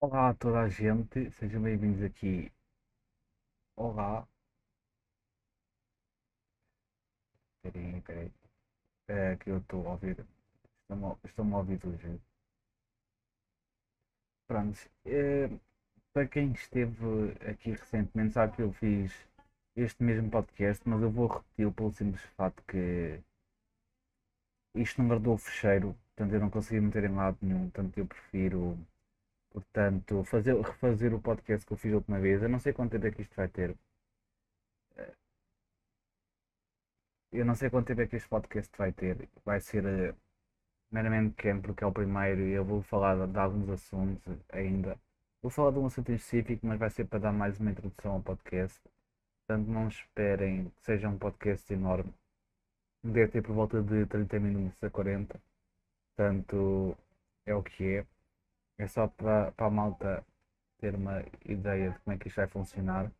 Olá a toda a gente, sejam bem-vindos aqui. Olá, peraí, peraí, é, que eu estou a ouvir, estão a ouvir hoje. Pronto, é, para quem esteve aqui recentemente, sabe que eu fiz este mesmo podcast, mas eu vou repeti-lo pelo simples fato que isto não guardou o fecheiro, portanto eu não consegui meter em lado nenhum, portanto eu prefiro, portanto, fazer, refazer o podcast que eu fiz a última vez. Eu não sei quanto tempo é que isto vai ter. Eu não sei quanto tempo é que este podcast vai ter. Vai ser eh, meramente pequeno porque é o primeiro e eu vou falar de, de alguns assuntos ainda. Vou falar de um assunto em específico, mas vai ser para dar mais uma introdução ao podcast. Portanto, não esperem que seja um podcast enorme. Deve ter por volta de 30 minutos a 40. Portanto, é o que é. É só para, a malta ter uma ideia de como é que isto vai funcionar.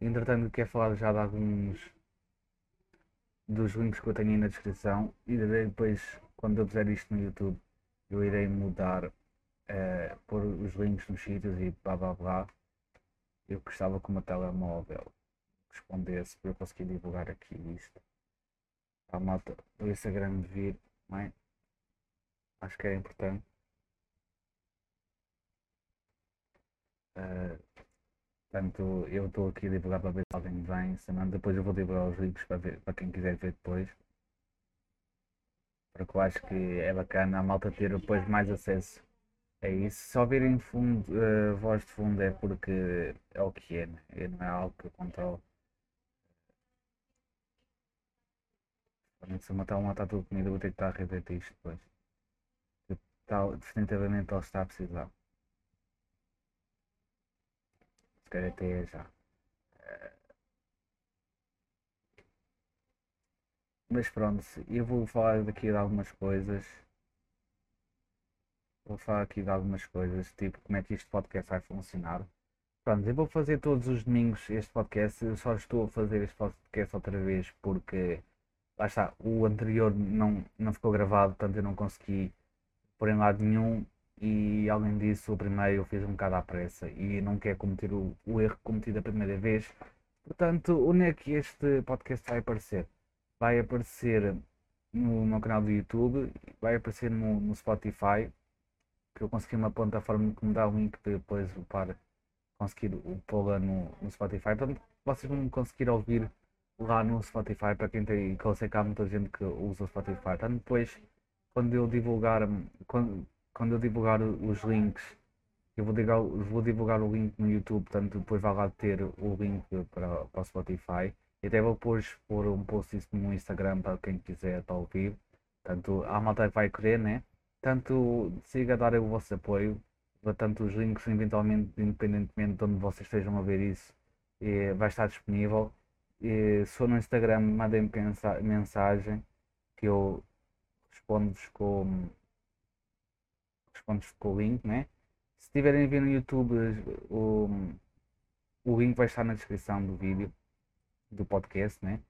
Entretanto, quero falar já de alguns dos links que eu tenho aí na descrição e depois, quando eu fizer isto no YouTube, eu irei mudar, uh, pôr os links nos sítios e blá blá blá. Eu gostava que o meu telemóvel respondesse para eu conseguir divulgar aqui isto. Para a malta do Instagram vir, é? Acho que é importante. Uh, portanto, eu estou aqui a divulgar para ver se alguém vem, senão depois eu vou divulgar os links para, ver, para quem quiser ver depois. Porque eu acho que é bacana a malta ter depois mais acesso a isso. Se ouvirem fundo, uh, voz de fundo é porque é o que é, né? não é algo que eu controlo. Se matar uma está tudo comida, vou ter que estar a repetir isto depois. Está, definitivamente ele está a precisar. Já. Mas pronto, eu vou falar daqui de algumas coisas. Vou falar aqui de algumas coisas, tipo como é que este podcast vai funcionar. Pronto, eu vou fazer todos os domingos este podcast. Eu só estou a fazer este podcast outra vez porque lá está, o anterior não, não ficou gravado, portanto eu não consegui pôr em lado nenhum. E além disso, o primeiro eu fiz um bocado à pressa e não quero cometer o, o erro cometido a primeira vez. Portanto, onde é que este podcast vai aparecer? Vai aparecer no meu canal do YouTube, vai aparecer no, no Spotify, que eu consegui uma plataforma que me dá o link para depois para conseguir pô-la no, no Spotify. Portanto, vocês vão conseguir ouvir lá no Spotify para quem tem, que eu sei que há muita gente que usa o Spotify. Portanto, depois quando eu divulgar quando, quando eu divulgar os links eu vou divulgar, vou divulgar o link no YouTube, portanto depois vai lá ter o link para, para o Spotify. E até vou depois pôr um post isso no Instagram para quem quiser ao vivo. Portanto, a malta que vai querer, né? Tanto siga a dar o vosso apoio, tanto os links eventualmente, independentemente de onde vocês estejam a ver isso, vai estar disponível. E, se for no Instagram, mandem mensagem que eu respondo-vos com, respondo com o link, né? Se tiverem a ver no YouTube, o, o link vai estar na descrição do vídeo, do podcast, né?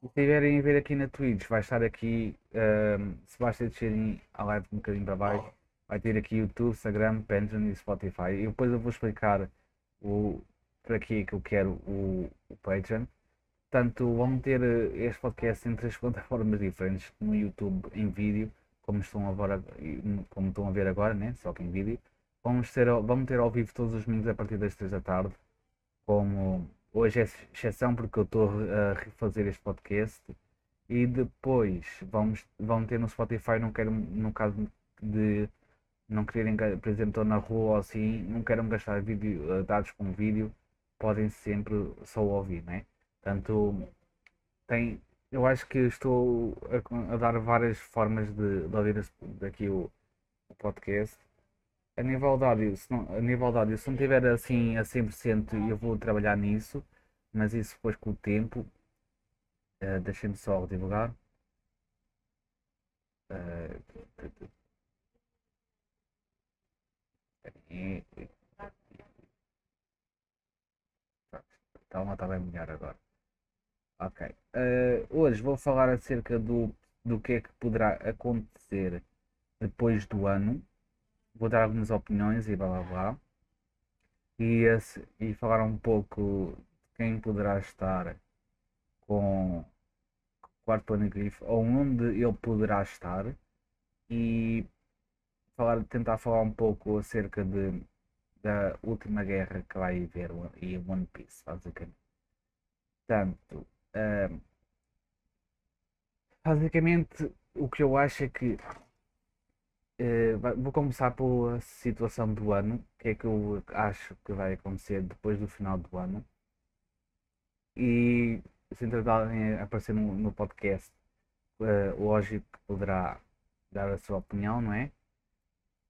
Se estiverem a ver aqui na Twitch, vai estar aqui, um, se basta descerem a live um bocadinho para baixo, vai ter aqui YouTube, Instagram, Patreon e Spotify. E depois eu vou explicar o, para que que eu quero o, o Patreon. Portanto, vão ter eh, este podcast em três plataformas diferentes, no YouTube em vídeo, como estão, agora, como estão a ver agora, né? só que em vídeo. Vamos ter, vamos ter ao vivo todos os domingos a partir das 3 da tarde, como hoje é exceção porque eu estou a refazer este podcast. E depois vamos, vão ter no Spotify, não quero, no caso de não quererem, por exemplo, estou na rua ou assim, não querem gastar vídeo, dados com vídeo, podem sempre só ouvir, né? Portanto, tem, eu acho que estou a, a dar várias formas de, de ouvir aqui o, o, podcast. A nível de áudio, se não, a nível de áudio, se não tiver assim a 100%, eu vou trabalhar nisso, mas isso depois com o tempo. Uh, Deixem-me só divulgar. Uh, Calma, está bem melhor agora. Ok. Uh, hoje vou falar acerca do, do que é que poderá acontecer depois do ano. Vou dar algumas opiniões e blá blá blá. e, esse, e falar um pouco de quem poderá estar com o quarto Poneglyph ou onde ele poderá estar e falar, tentar falar um pouco acerca de, da última guerra que vai haver e One Piece, basicamente. Portanto, uh, basicamente o que eu acho é que uh, vou começar pela situação do ano, que é que eu acho que vai acontecer depois do final do ano. E se entretanto aparecer no, no podcast, uh, lógico que poderá dar a sua opinião, não é?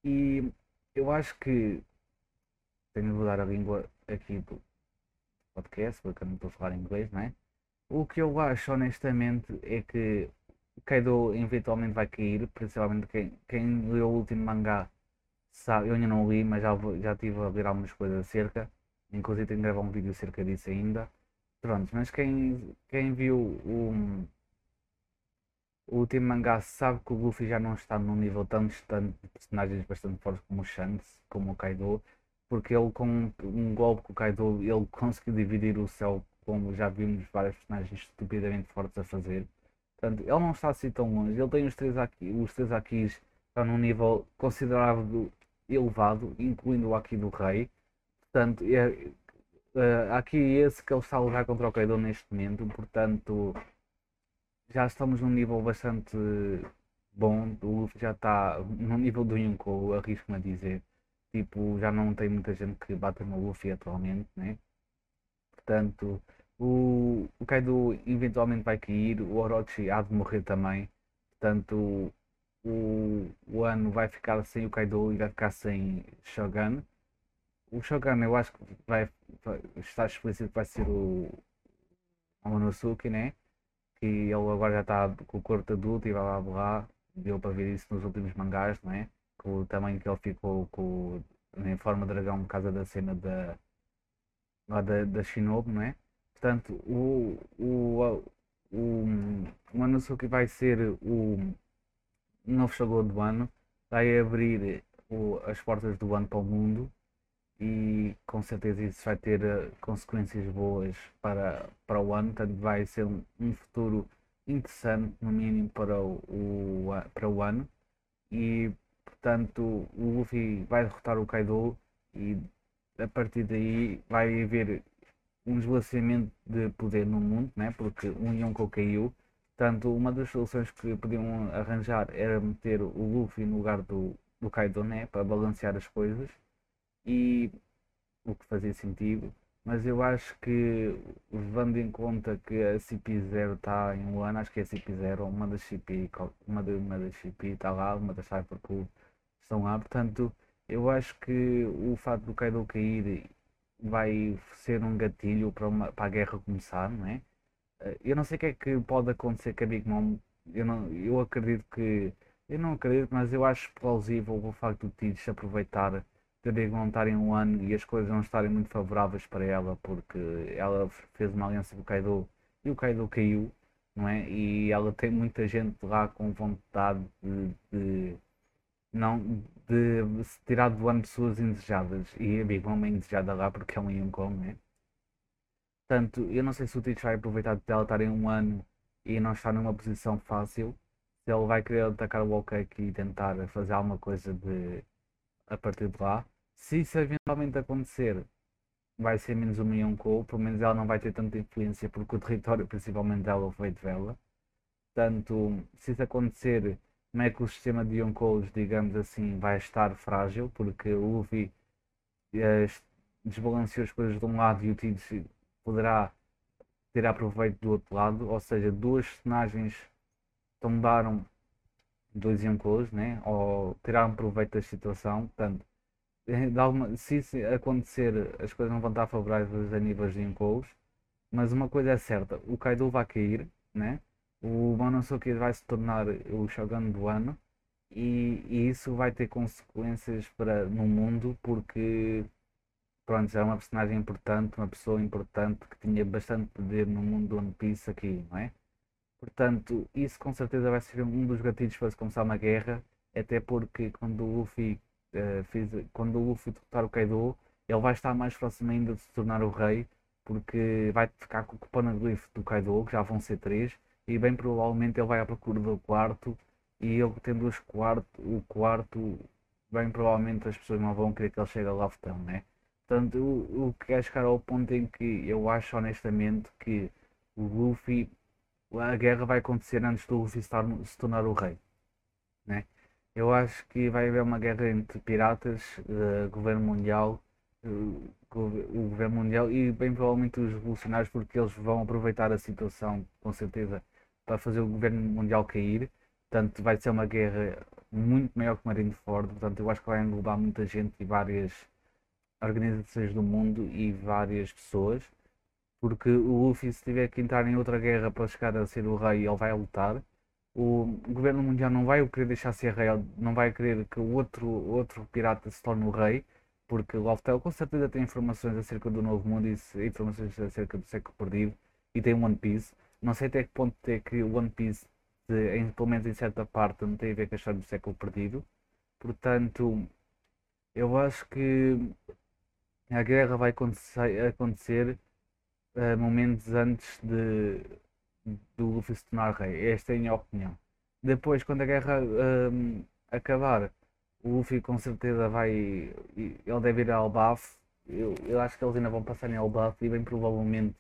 E eu acho que tenho de mudar a língua aqui do podcast, porque eu não estou a falar inglês, não é? O que eu acho honestamente é que Kaido eventualmente vai cair, principalmente quem, quem leu o último mangá sabe, eu ainda não li, mas já, já estive a ver algumas coisas acerca, inclusive tenho gravar um vídeo acerca disso ainda. Pronto, mas quem, quem viu o, o último mangá sabe que o Luffy já não está num nível tão distante de personagens bastante fortes como o Shanks, como o Kaido, porque ele com um golpe com o Kaido ele conseguiu dividir o céu como já vimos vários personagens estupidamente fortes a fazer. Portanto, ele não está assim tão longe. Ele tem os três aqui, os três aqui estão num nível considerável elevado, incluindo o aqui do rei. Portanto, é, é, aqui esse que ele está a lutar contra o Kaido neste momento. Portanto, já estamos num nível bastante bom. O Luffy já está no nível do Yonkou, arrisco-me a dizer. Tipo, já não tem muita gente que bata no Luffy atualmente, né? Portanto, o, o Kaido eventualmente vai cair, o Orochi há de morrer também. Portanto, o, o ano vai ficar sem o Kaido e vai ficar sem Shogun. O Shogun eu acho que vai, vai estar explícito vai ser o, o Monosuke, né? que ele agora já está com o corpo adulto e blá blá blá. Deu para ver isso nos últimos mangás, não é? Com o tamanho que ele ficou com, em forma dragão por causa da cena da, lá da, da Shinobu, não é? Portanto, o, o, o, o Manosuke vai ser o novo Shogun do ano, vai abrir o, as portas do ano para o mundo e com certeza isso vai ter uh, consequências boas para, para o ano, portanto vai ser um, um futuro interessante no mínimo para o, o, para o ano. E portanto o Luffy vai derrotar o Kaido e a partir daí vai haver um esvaziamento de poder no mundo, né? porque um Yonko caiu. Portanto, uma das soluções que podiam arranjar era meter o Luffy no lugar do, do Kaido, né? para balancear as coisas e o que fazia sentido, mas eu acho que levando em conta que a CP0 está em um ano, acho que é a CP0, uma das CP, uma, de, uma das CP está lá, uma das Cyberpool estão lá, portanto eu acho que o fato do Kaido cair vai ser um gatilho para, uma, para a guerra começar, não é? Eu não sei o que é que pode acontecer com a Big Mom, eu, não, eu acredito que, eu não acredito, mas eu acho plausível o facto do Tid se aproveitar teria não estar em um ano e as coisas não estarem muito favoráveis para ela porque ela fez uma aliança com o Kaido e o Kaido caiu, não é? E ela tem muita gente lá com vontade de, de não de se tirar do ano pessoas indesejadas e a Big Mom é indesejada lá porque é um Yonko, não é? Portanto, eu não sei se o Teach vai aproveitar de ela estar em um ano e não estar numa posição fácil, se ele vai querer atacar o Okake e tentar fazer alguma coisa de a partir de lá. Se isso eventualmente acontecer, vai ser menos uma Yonkou, pelo menos ela não vai ter tanta influência porque o território principalmente dela foi de vela. Portanto, se isso acontecer, como é que o sistema de Yonkous, digamos assim, vai estar frágil, porque o Luffy eh, desbalanceou as coisas de um lado e o Tidus poderá tirar proveito do outro lado, ou seja, duas personagens tombaram dois Yonkous, né? ou tiraram proveito da situação, portanto, alguma, se isso acontecer, as coisas não vão estar favoráveis a níveis de Yonkous, mas uma coisa é certa, o Kaido vai cair, né? O Monosuke vai se tornar o Shogun do ano, e, e, isso vai ter consequências para, no mundo, porque pronto, já é uma personagem importante, uma pessoa importante que tinha bastante poder no mundo do One Piece aqui, não é? Portanto, isso com certeza vai ser um dos gatilhos para se começar uma guerra, até porque quando o Luffy, uh, fez, quando o Luffy derrotar o Kaido, ele vai estar mais próximo ainda de se tornar o rei, porque vai ficar com o Poneglyph do Kaido, que já vão ser três, e bem provavelmente ele vai à procura do quarto, e ele tendo os quarto, o quarto, bem provavelmente as pessoas não vão querer que ele chegue a Loftão, né? Portanto, o, o que é chegar ao ponto em que eu acho honestamente que o Luffy, a guerra vai acontecer antes do Luffy se, tornar, se tornar o rei, né? Eu acho que vai haver uma guerra entre piratas, uh, governo mundial, uh, o governo mundial e bem provavelmente os revolucionários, porque eles vão aproveitar a situação, com certeza, para fazer o governo mundial cair. Portanto, vai ser uma guerra muito maior que Marineford. Portanto, eu acho que vai englobar muita gente e várias organizações do mundo e várias pessoas. Porque o Luffy, se tiver que entrar em outra guerra para chegar a ser o rei, ele vai lutar. O governo mundial não vai o querer deixar ser rei, não vai querer que o outro, outro pirata se torne o rei porque o Loftel com certeza tem informações acerca do Novo Mundo e informações acerca do Século Perdido e tem One Piece. Não sei até que ponto é que One Piece, de, em, pelo menos em certa parte, não tem a ver com a história do Século Perdido. Portanto, eu acho que a guerra vai acontecer, uh, momentos antes de, do Luffy se tornar rei. Esta é a minha opinião. Depois, quando a guerra uh, acabar, o Luffy com certeza vai. Ele deve ir a Elbaf. Eu, eu acho que eles ainda vão passar em Elbaf e bem provavelmente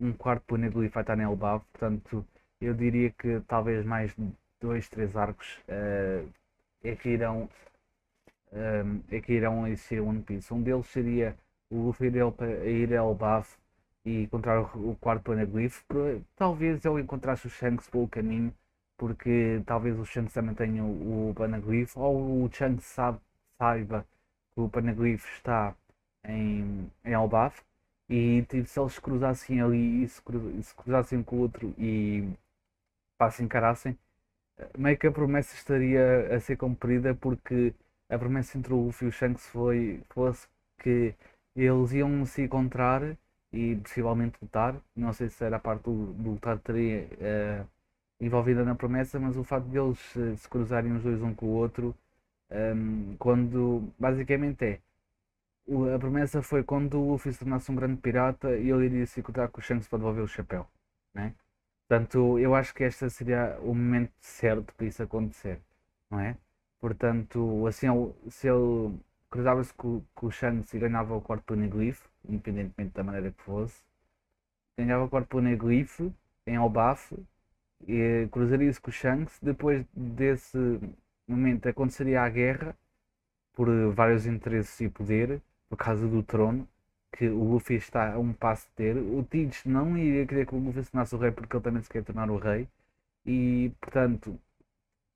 um quarto vai estar em Elbaf. Portanto, eu diria que talvez mais dois, três arcos uh, é que irão. Um, eh, é que irão existir One Piece. Um deles seria o Luffy ir a Elbaf e encontrar o, quarto Poneglyph. Talvez ele encontrasse o Shanks pelo caminho porque talvez o Shanks também tenha o, o Panaglyph, ou o Shanks sabe, saiba que o Panaglyph está em, em Elbaf, e tipo, se eles cruzassem ali e se, se cruzassem com o outro e pá, se encarassem, meio que a promessa estaria a ser cumprida porque a promessa entre o Luffy e o Shanks foi, fosse que eles iam se encontrar e possivelmente lutar. Não sei se era a parte do, do lutar teria uh, envolvida na promessa, mas o facto de eles eh, se cruzarem os dois um com o outro, um, quando basicamente é a promessa foi quando o Luffy se tornasse um grande pirata e ele iria se encontrar com o Shanks para devolver o chapéu, né? Portanto, eu acho que este seria o momento certo para isso acontecer, não é? Portanto, assim, se ele cruzava-se com, com o Shanks e ganhava o quarto Poneglyph, independentemente da maneira que fosse, ganhava o quarto Poneglyph em Elbaf e cruzaria-se com o Shanks. Depois desse momento aconteceria a guerra por vários interesses e poder, por causa do trono, que o Luffy está a um passo de ter. O Tidus não iria querer que o Luffy se tornasse o rei porque ele também se quer tornar o rei. E portanto,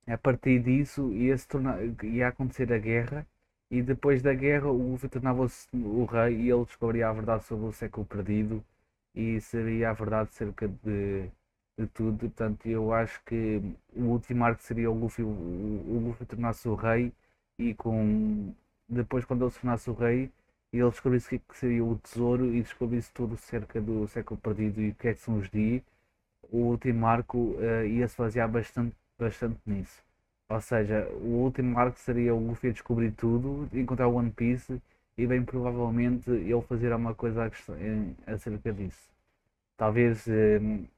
a partir disso ia, se tornar, ia acontecer a guerra. E depois da guerra, o Luffy tornava-se o rei e ele descobria a verdade sobre o século perdido e seria a verdade cerca de de tudo. Portanto, eu acho que o último arco seria o Luffy, o, o Luffy tornar-se o rei e com depois quando ele se tornasse o rei ele descobrisse o que, seria o tesouro e descobrisse tudo cerca do século perdido e o que é que são os Di, o último arco uh, ia se basear bastante, bastante nisso. Ou seja, o último arco seria o Luffy a descobrir tudo, encontrar o One Piece e bem provavelmente ele fazer alguma coisa acerca disso. Talvez uh,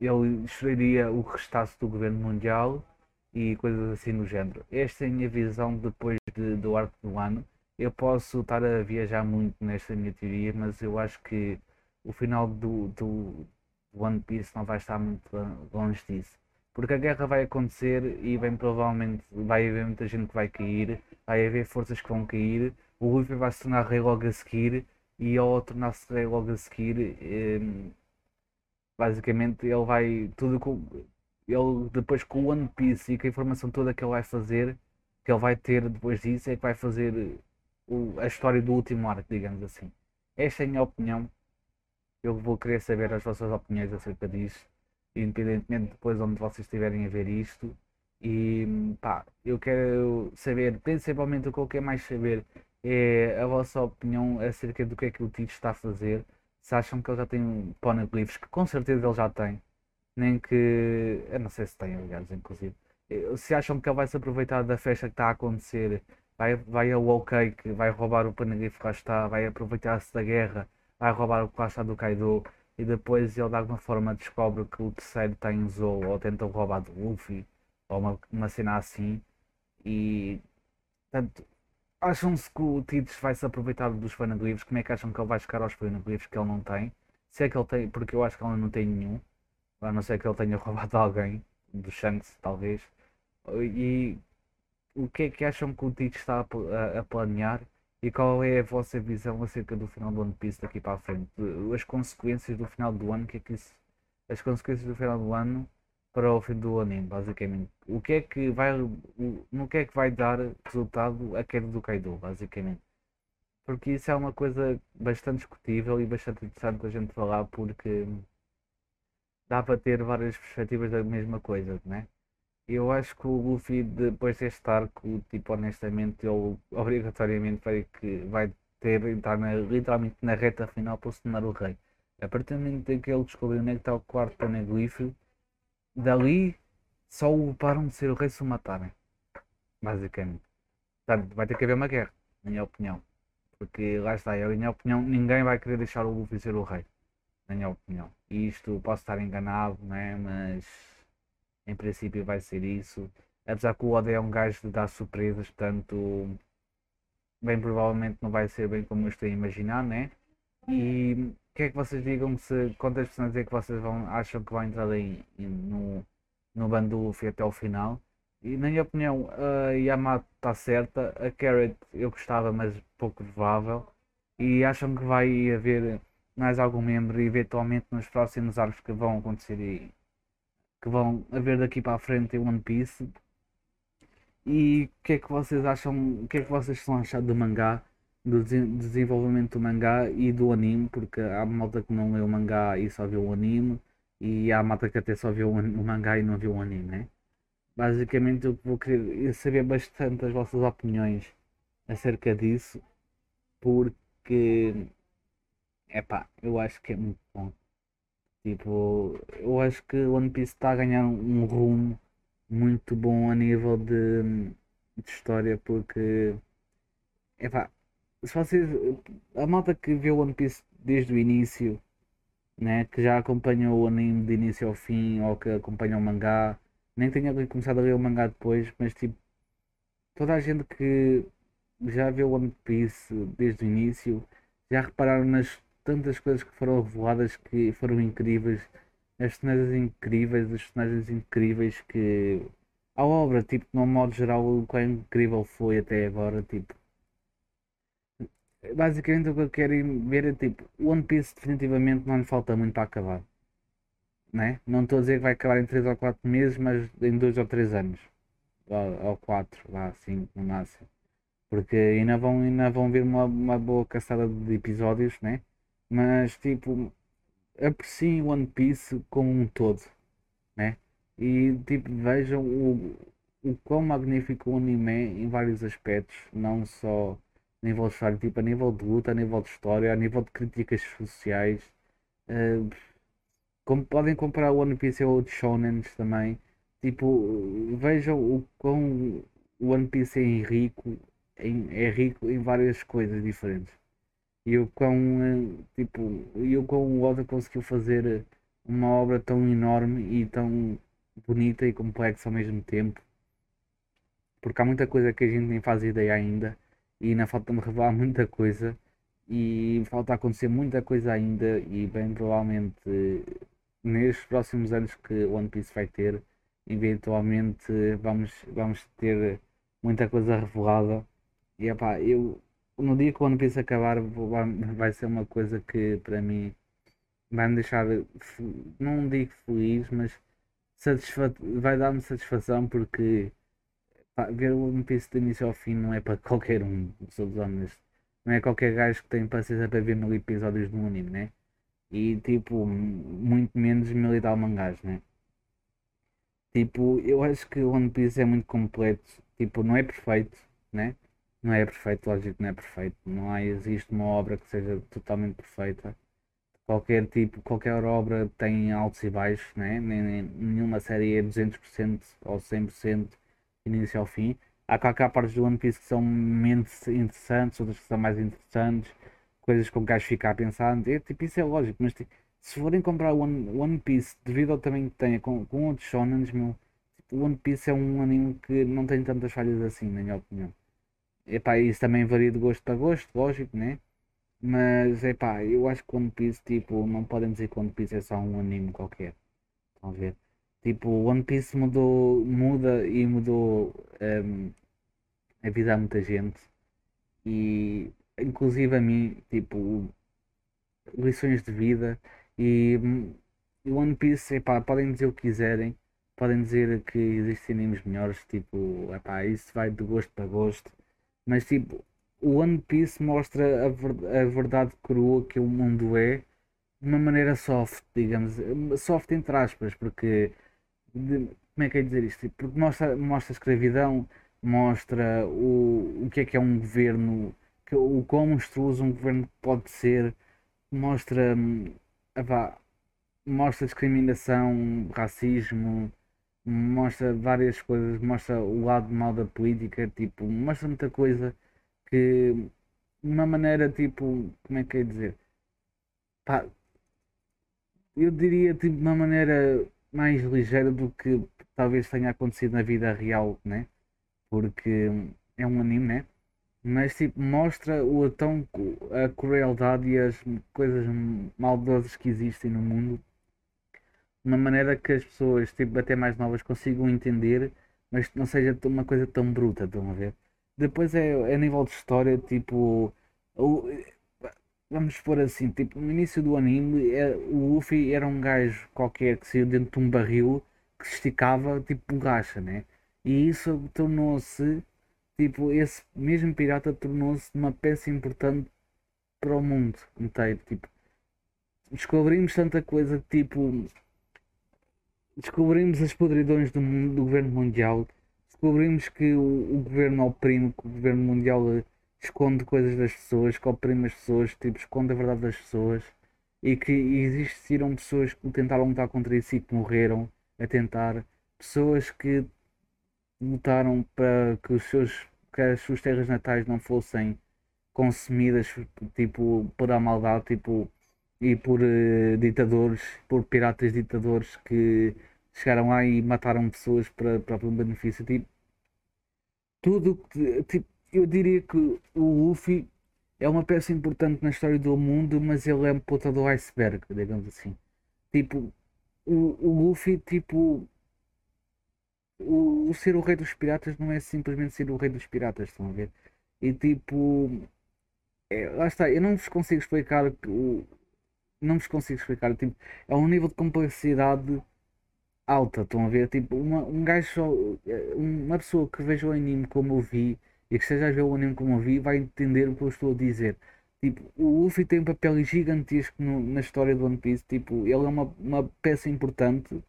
ele destruiria o restaço do governo mundial e coisas assim no género. Esta é a minha visão depois de, do arco do ano. Eu posso estar a viajar muito nesta minha teoria, mas eu acho que o final do, do One Piece não vai estar muito longe disso. Porque a guerra vai acontecer e bem provavelmente vai haver muita gente que vai cair, vai haver forças que vão cair, o Luffy vai se tornar rei logo a seguir e ao tornar-se rei logo a seguir Basicamente ele vai tudo ele depois com o One Piece e com a informação toda que ele vai fazer, que ele vai ter depois disso, é que vai fazer o, a história do último arco, digamos assim. Esta é a minha opinião. Eu vou querer saber as vossas opiniões acerca disso, independentemente depois onde vocês estiverem a ver isto. E pá, eu quero saber, principalmente o que eu quero mais saber é a vossa opinião acerca do que é que o Tito está a fazer se acham que ele já tem poneglyphs, que com certeza ele já tem, nem que. Eu não sei se tem, aliás, inclusive. Se acham que ele vai se aproveitar da festa que está a acontecer vai, vai ao OK, que vai roubar o Panagrife que lá está, vai aproveitar-se da guerra, vai roubar o que lá está do Kaido, e depois ele de alguma forma descobre que o terceiro está em Zou, ou tenta roubar do Luffy, ou uma, uma cena assim, e portanto, acham-se que o Tidus vai se aproveitar dos Panaglyphs, como é que acham que ele vai chegar aos Panaglyphs que ele não tem? Se é que ele tem, porque eu acho que ele não tem nenhum, a não ser que ele tenha roubado alguém, do Shanks talvez, e o que é que acham que o Tite está a, a, planear e qual é a vossa visão acerca do final do One Piece daqui para a frente? As consequências do final do ano, que é que isso, as consequências do final do ano para o fim do anime, basicamente. O que é que vai, o, no que é que vai dar resultado a queda do Kaido, basicamente? Porque isso é uma coisa bastante discutível e bastante interessante a gente falar porque dá para ter várias perspectivas da mesma coisa, né? Eu acho que o Luffy, depois deste arco, tipo, honestamente, ele obrigatoriamente vai, que, vai ter entrar na, literalmente na reta final para se tornar o rei. A partir do momento em que ele descobriu onde é que está o quarto paneglifo, dali só o param de ser o rei se o matarem. Basicamente. Portanto, vai ter que haver uma guerra, na minha opinião. Porque lá está, eu, na minha opinião, ninguém vai querer deixar o Luffy ser o rei. Na minha opinião. E isto posso estar enganado, né? mas em princípio vai ser isso. Apesar que o Oda é um gajo de dar surpresas, portanto, bem provavelmente não vai ser bem como eu estou a imaginar, né? E o que é que vocês digam se quantas personagens é que vocês vão, acham que vão entrar aí no, no bando do até o final? E na minha opinião, a Yamato está certa, a Carrot eu gostava, mas pouco provável. E acham que vai haver mais algum membro eventualmente nos próximos arcos que vão acontecer e que vão haver daqui para a frente em One Piece. E o que é que vocês acham, o que é que vocês estão a achar do mangá, do desenvolvimento do mangá e do anime, porque há malta que não leu o mangá e só viu o anime, e há malta que até só viu o mangá e não viu o anime, né? Basicamente eu vou querer saber bastante as vossas opiniões acerca disso, porque epá, eu acho que é muito bom. Tipo, eu acho que One Piece está a ganhar um rumo muito bom a nível de, de história porque epá, se vocês a malta que viu One Piece desde o início né, que já acompanhou o anime de início ao fim ou que acompanha o mangá nem tenha começado a ler o mangá depois mas tipo toda a gente que já viu One Piece desde o início já repararam nas tantas coisas que foram reveladas que foram incríveis, as personagens incríveis, os personagens incríveis que a obra, tipo, um modo geral, o quão incrível foi até agora, tipo. Basicamente o que eu quero ver é tipo, One Piece definitivamente não lhe falta muito para acabar. Né? Não estou a dizer que vai acabar em 3 ou 4 meses, mas em 2 ou 3 anos. Ou 4, lá 5 no máximo. Porque ainda vão, ainda vão vir uma, uma boa caçada de episódios, né? Mas tipo, apreciem One Piece como um todo, né? E tipo, vejam o, o quão magnífico o anime é em vários aspectos, não só a nível de tipo a nível de luta, a nível de história, a nível de críticas sociais. Uh, como podem comparar o One Piece a outros shonens também. Tipo, vejam o quão o One Piece é rico, é rico em várias coisas diferentes. E o quão, eh, tipo, e o quão o Oda conseguiu fazer uma obra tão enorme e tão bonita e complexa ao mesmo tempo. Porque há muita coisa que a gente nem faz ideia ainda e ainda falta-me revelar muita coisa e falta acontecer muita coisa ainda e bem provavelmente nestes próximos anos que One Piece vai ter, eventualmente vamos, vamos ter muita coisa revelada. E epá, eu no dia que o One Piece acabar vai ser uma coisa que para mim vai me deixar não digo feliz mas vai dar-me satisfação porque pá, ver o One Piece do início ao fim não é para qualquer um sou honestos não é qualquer gajo que tem paciência para ver mil episódios de um anime né? E tipo muito menos mil e tal mangás né? Tipo eu acho que o One Piece é muito completo tipo não é perfeito né não é perfeito, lógico não é perfeito. Não há, existe uma obra que seja totalmente perfeita. Qualquer tipo, qualquer obra tem altos e baixos, né? nenhuma série é 200% ou 100% início ao fim. há, há partes do One Piece que são menos interessantes, outras que são mais interessantes, coisas com que gajo fica a pensar. É, tipo, isso é lógico, mas tipo, se forem comprar One, One Piece devido ao tamanho que tem com, com outros shonens, meu, tipo, One Piece é um anime que não tem tantas falhas assim, na minha opinião. Epá, isso também varia de gosto para gosto, lógico, né? Mas, epá, eu acho que One Piece, tipo, não podem dizer que One Piece é só um anime qualquer. Estão a ver? Tipo, One Piece mudou, muda e mudou um, a vida a muita gente. E, inclusive a mim, tipo, lições de vida. E, e One Piece, epá, podem dizer o que quiserem. Podem dizer que existem animes melhores, tipo, epá, isso vai de gosto para gosto. Mas, tipo, o One Piece mostra a, ver, a verdade crua que o mundo é de uma maneira soft, digamos, soft entre aspas, porque de, como é que é dizer isto? Porque mostra, mostra a escravidão, mostra o, o que é que é um governo, que, o quão monstruoso um governo pode ser, mostra, vá, mostra discriminação, racismo, mostra várias coisas, mostra o lado mal da política, tipo, mostra muita coisa que de uma maneira tipo, como é que é dizer? Pá, eu diria tipo de uma maneira mais ligeira do que talvez tenha acontecido na vida real, né? Porque é um anime, né? Mas tipo, mostra o tão a crueldade e as coisas maldosas que existem no mundo uma maneira que as pessoas, tipo, até mais novas consigam entender, mas não seja uma coisa tão bruta, estão a ver? Depois é, é a nível de história, tipo. O, vamos pôr assim, tipo, no início do anime, é, o Luffy era um gajo qualquer que saiu dentro de um barril que se esticava tipo borracha, né? E isso tornou-se, tipo, esse mesmo pirata tornou-se uma peça importante para o mundo inteiro, tipo. Descobrimos tanta coisa, tipo. Descobrimos as podridões do, do governo mundial. Descobrimos que o, o governo oprime, que o governo mundial esconde coisas das pessoas, que oprime as pessoas, tipo, esconde a verdade das pessoas. E que existiram pessoas que tentaram lutar contra isso e que morreram a tentar, pessoas que lutaram para que os seus que as suas terras natais não fossem consumidas tipo por a maldade tipo e por uh, ditadores, por piratas ditadores que chegaram lá e mataram pessoas para próprio benefício. Tipo, tudo. Tipo, eu diria que o Luffy é uma peça importante na história do mundo, mas ele é um ponta do iceberg, digamos assim. Tipo, o, o Luffy, tipo. O, o ser o rei dos piratas não é simplesmente ser o rei dos piratas, estão a ver? E tipo. É, lá está, eu não vos consigo explicar o. Não vos consigo explicar. Tipo, é um nível de complexidade alta, estão a ver? Tipo, uma, um gajo só, uma pessoa que veja o anime como eu vi e que esteja a ver o anime como eu vi vai entender o que eu estou a dizer. Tipo, o Luffy tem um papel gigantesco no, na história do One Piece. Tipo, ele é uma, uma peça importante,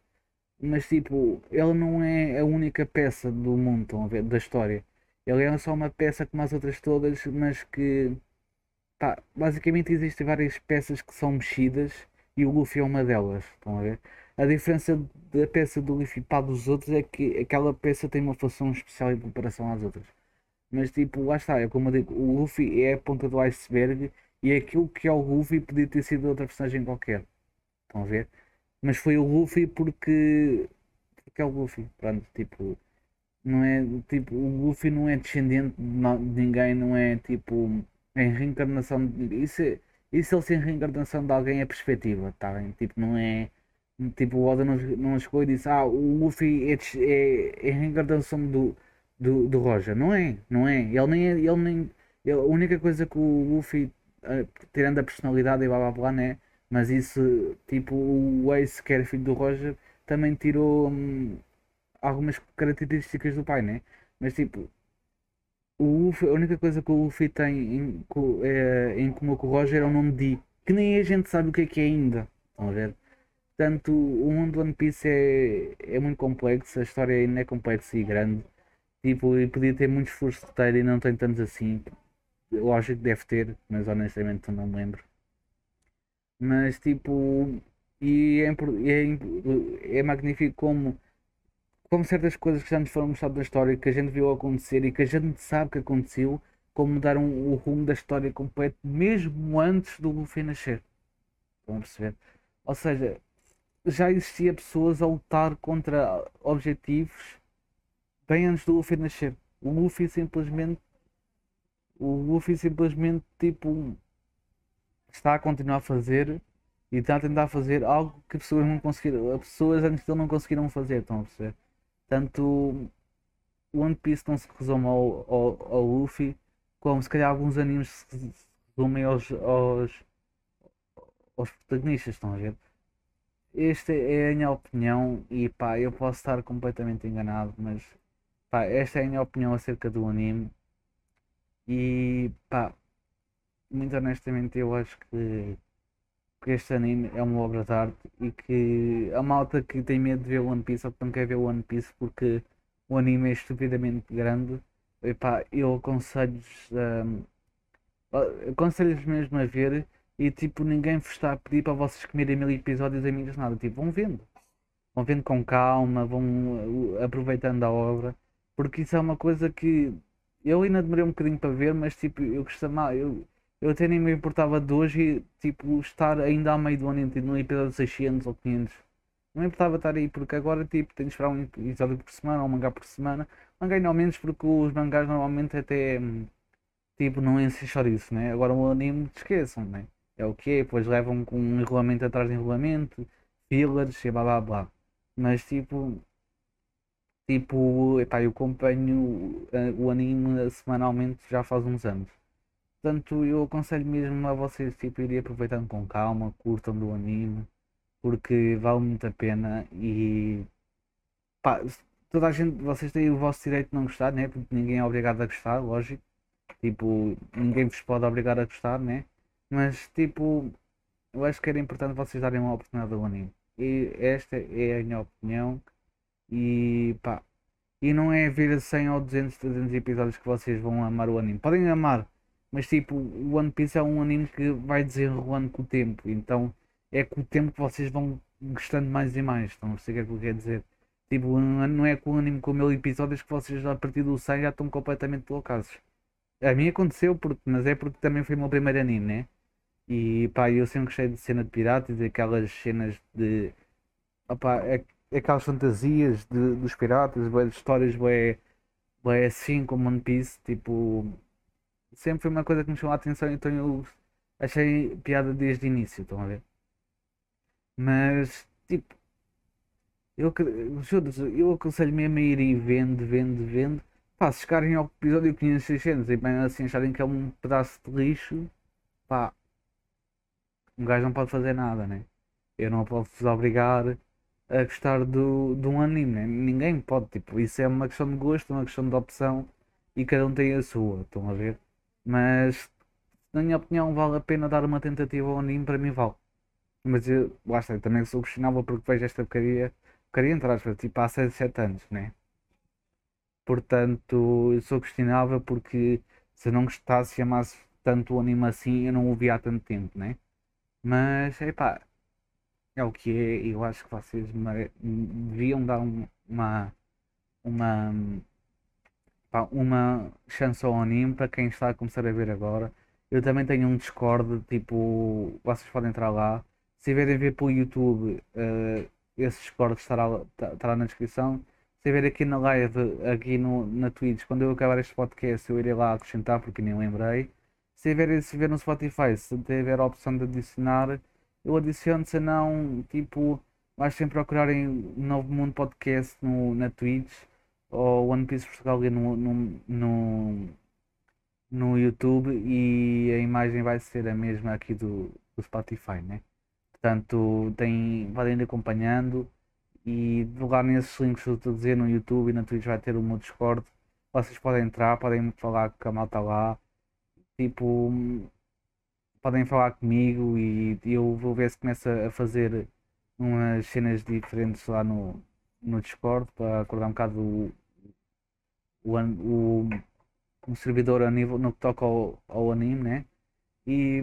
mas tipo, ele não é a única peça do mundo, estão a ver? Da história. Ele é só uma peça como as outras todas, mas que pá, basicamente existem várias peças que são mexidas e o Luffy é uma delas, estão a ver? A diferença da peça do Luffy para dos outros é que aquela peça tem uma função especial em comparação às outras. Mas tipo, lá está, é como eu digo, o Luffy é a ponta do iceberg e é aquilo que é o Luffy podia ter sido outra personagem qualquer. Estão a ver? Mas foi o Luffy porque. porque é o Luffy. Pronto, tipo. Não é. Tipo, o Luffy não é descendente de, ninguém, não é tipo. Em reencarnação. Isso, isso ele ser reencarnação de alguém é perspectiva, tá bem? Tipo, não é Tipo, o Oda não, não chegou e disse: Ah, o Luffy é, é, é reencarnação do, do, do Roger. Não é, não é. Ele nem. É, ele nem ele, a única coisa que o Luffy, uh, tirando a personalidade e blá blá blá, né? Mas isso, tipo, o Ace, que era filho do Roger, também tirou hum, algumas características do pai, né? Mas tipo, o Luffy, a única coisa que o Luffy tem em, é, em comum com o Roger é o nome de que nem a gente sabe o que é que é ainda. Estão a ver? Portanto, o mundo do One Piece é, é muito complexo, a história ainda é complexa e grande. Tipo, e podia ter muitos furos de roteiro e não tem tantos assim. Lógico que deve ter, mas honestamente não me lembro. Mas tipo, e é, é, é magnífico como como certas coisas que já nos foram mostradas da história, que a gente viu acontecer e que a gente sabe que aconteceu, como mudaram o rumo da história completo, mesmo antes do Luffy nascer. Estão a perceber? Ou seja, já existia pessoas a lutar contra objetivos bem antes do Luffy nascer. O Luffy simplesmente. O Luffy simplesmente tipo está a continuar a fazer e está a tentar fazer algo que pessoas não conseguiram. Pessoas antes dele não conseguiram fazer, estão a perceber? Tanto One Piece não se resume ao, ao, ao Luffy, como se calhar alguns animes se resumem aos, aos, aos protagonistas, estão a ver? Esta é a minha opinião e pá, eu posso estar completamente enganado, mas pá, esta é a minha opinião acerca do anime e pá, muito honestamente eu acho que, que este anime é uma obra de arte e que a malta que tem medo de ver One Piece ou que não quer ver One Piece porque o anime é estupidamente grande, epá, eu aconselho um, aconselho-vos mesmo a ver e tipo ninguém vos está a pedir para vocês comerem mil episódios em milhas nada, tipo, vão vendo. Vão vendo com calma, vão uh, aproveitando a obra, porque isso é uma coisa que eu ainda demorei um bocadinho para ver, mas tipo, eu gostava, eu, eu até nem me importava de hoje tipo, estar ainda ao meio do ano no episódio 600 ou 500. Não me importava estar aí, porque agora tipo, tenho de esperar um episódio por semana ou um mangá por semana. Mangá não menos porque os mangás normalmente até tipo, não enchem isso, né? Agora o anime esqueçam, né? É o que é, depois levam com um enrolamento atrás de enrolamento, fillers e blá blá blá. Mas tipo, tipo, epá, eu acompanho uh, o anime semanalmente já faz uns anos. Portanto, eu aconselho mesmo a vocês tipo, irem aproveitando com calma, curtam do anime, porque vale muito a pena e pá, toda a gente, vocês têm o vosso direito de não gostar, né? Porque ninguém é obrigado a gostar, lógico. Tipo, ninguém vos pode obrigar a gostar, né? Mas tipo, eu acho que era importante vocês darem uma oportunidade ao anime. E esta é a minha opinião. E pá, e não é ver 100 ou 200, 300 episódios que vocês vão amar o anime. Podem amar, mas tipo, o One Piece é um anime que vai desenrolando com o tempo. Então é com o tempo que vocês vão gostando mais e mais. Estão a perceber o que eu quero dizer? Tipo, não é com um anime com mil episódios que vocês a partir do 100 já estão completamente loucados. A mim aconteceu, porque, mas é porque também foi o meu primeiro anime, né? E pá, eu sempre gostei de cena de piratas, aquelas cenas de. Opá, é, aquelas fantasias de, dos piratas, de histórias bem, bem assim como One Piece, tipo. Sempre foi uma coisa que me chamou a atenção, então eu achei piada desde o início, estão a ver? Mas, tipo, eu, eu aconselho mesmo a ir vendo, vendo, vendo. Pá, se chegarem ao episódio 500, 600 e bem assim acharem que é um pedaço de lixo, pá, um gajo não pode fazer nada, né? Eu não posso obrigar a gostar do, de um anime, né? Ninguém pode, tipo, isso é uma questão de gosto, uma questão de opção e cada um tem a sua, estão a ver? Mas, na minha opinião, vale a pena dar uma tentativa ao anime, para mim vale. Mas eu, lá está, eu também sou questionável porque vejo esta porcaria, porcaria entre aspas, tipo há 6, 7 anos, né? Portanto, eu sou questionável porque se não gostasse e amasse tanto o anime assim, eu não o via há tanto tempo, né? Mas, epá, é o que é, eu acho que vocês deviam dar um, uma, uma, pá, uma chance ao anime para quem está a começar a ver agora. Eu também tenho um Discord, tipo, vocês podem entrar lá. Se tiverem a ver pelo YouTube, uh, esse Discord estará, estará na descrição. Se ver aqui na live, aqui no, na Twitch, quando eu acabar este podcast, eu irei lá acrescentar porque nem lembrei. Se ver, se ver no Spotify, se tiver a opção de adicionar, eu adiciono, se não, tipo, vais sempre procurar em Novo Mundo Podcast no, na Twitch ou One Piece Portugal no, no, no, no YouTube e a imagem vai ser a mesma aqui do, do Spotify, né? Portanto, tem, podem ir acompanhando e divulgar nesses links que eu estou a dizer no YouTube e na Twitch vai ter o meu Discord. Vocês podem entrar, podem falar com a malta lá. Tipo, podem falar comigo e eu vou ver se começa a fazer umas cenas diferentes lá no, no Discord para acordar um bocado o, o, o servidor a nível no que toca ao, ao anime, né? E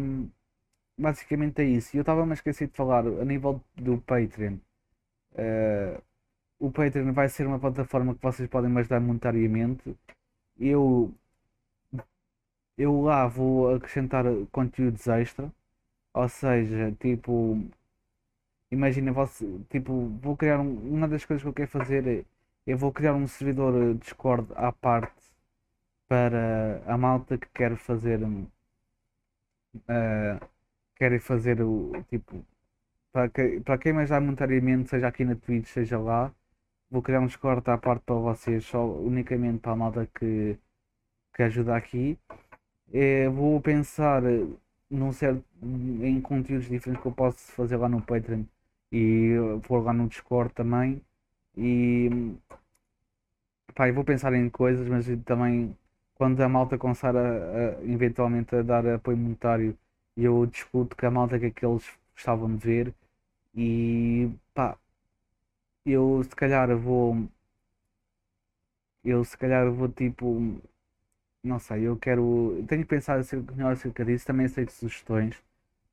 basicamente é isso. Eu estava-me a esquecer de falar a nível do Patreon. Uh, o Patreon vai ser uma plataforma que vocês podem me ajudar monetariamente. Eu, eu lá vou acrescentar conteúdos extra. Ou seja, tipo, imagina você, tipo, vou criar um, uma das coisas que eu quero fazer é eu vou criar um servidor Discord à parte para a malta que quer fazer uh, quer fazer o tipo para, que, para quem mais monetariamente, seja aqui na Twitch, seja lá, vou criar um Discord à parte para vocês, só unicamente para a malta que, que ajuda aqui. É, vou pensar num certo, em conteúdos diferentes que eu posso fazer lá no Patreon e pôr lá no Discord também. E pá, eu vou pensar em coisas, mas também quando a malta começar a, a eventualmente a dar apoio monetário, eu discuto com a malta que é eles gostavam de ver e pá, eu se calhar vou. Eu se calhar vou tipo. Não sei, eu quero. Tenho que pensar melhor acerca disso. Também aceito sugestões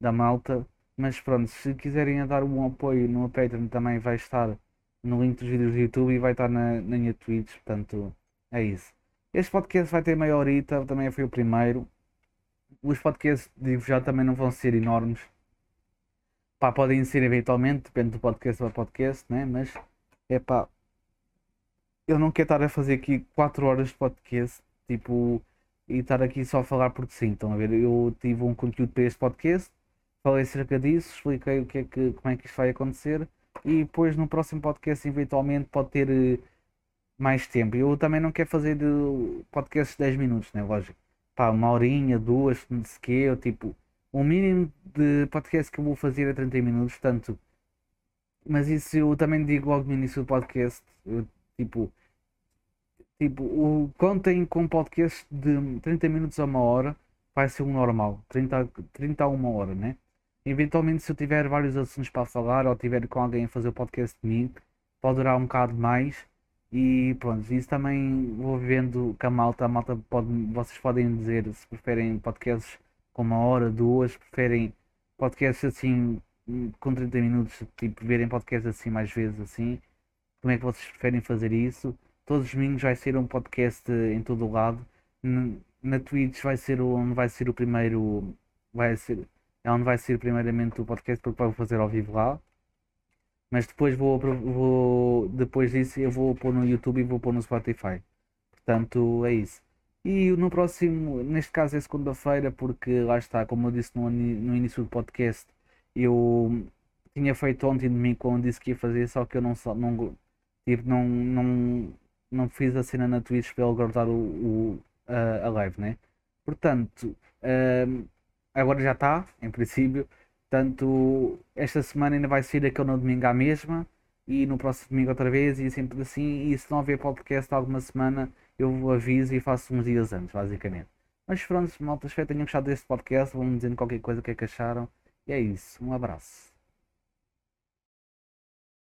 da malta. Mas pronto, se quiserem dar um apoio no Patreon também vai estar no link dos vídeos do YouTube e vai estar na, na minha Twitch. Portanto, é isso. Este podcast vai ter meia horita, também foi o primeiro. Os podcasts, digo já, também não vão ser enormes. Pá, podem ser eventualmente, depende do podcast para podcast, né? Mas é pá, eu não quero estar a fazer aqui 4 horas de podcast, tipo, e estar aqui só a falar porque sim, estão a ver? Eu tive um conteúdo para este podcast, falei acerca disso, expliquei o que é que, como é que isto vai acontecer e depois no próximo podcast eventualmente pode ter eh, mais tempo. Eu também não quero fazer de podcasts de 10 minutos, né? Lógico. Pá, uma horinha, duas, não sei o quê, eu tipo o mínimo de podcast que eu vou fazer é 30 minutos, portanto. Mas isso eu também digo logo no início do podcast. Eu, tipo, tipo, o, contem com podcast de 30 minutos a uma hora vai ser um normal. 30, 30 a uma hora, né? Eventualmente, se eu tiver vários assuntos para falar ou tiver com alguém a fazer o podcast mim, pode durar um bocado mais. E pronto, isso também vou vendo com a malta. A malta pode, vocês podem dizer se preferem podcasts com uma hora, duas, preferem podcasts assim com 30 minutos, tipo, verem podcasts assim mais vezes assim. Como é que vocês preferem fazer isso? Todos os domingos vai ser um podcast em todo o lado. Na Twitch vai ser onde vai ser o primeiro. Vai ser, onde vai ser primeiramente o podcast porque vou fazer ao vivo lá. Mas depois vou, vou depois disso eu vou pôr no YouTube e vou pôr no Spotify. Portanto é isso. E no próximo, neste caso é segunda-feira, porque lá está, como eu disse no, no início do podcast, eu tinha feito ontem de mim quando disse que ia fazer, só que eu não, não, tipo, não, não, não fiz a cena na Twitch para ele guardar o, o a, a, live, né? Portanto, um, agora já está, em princípio. Portanto, esta semana ainda vai ser aquele no domingo à mesma e no próximo domingo outra vez e sempre assim. E se não haver podcast alguma semana eu aviso e faço uns dias antes, basicamente. Mas pronto, malta, espero que tenham gostado deste podcast. Vão-me dizendo qualquer coisa que é que acharam. E é isso. Um abraço.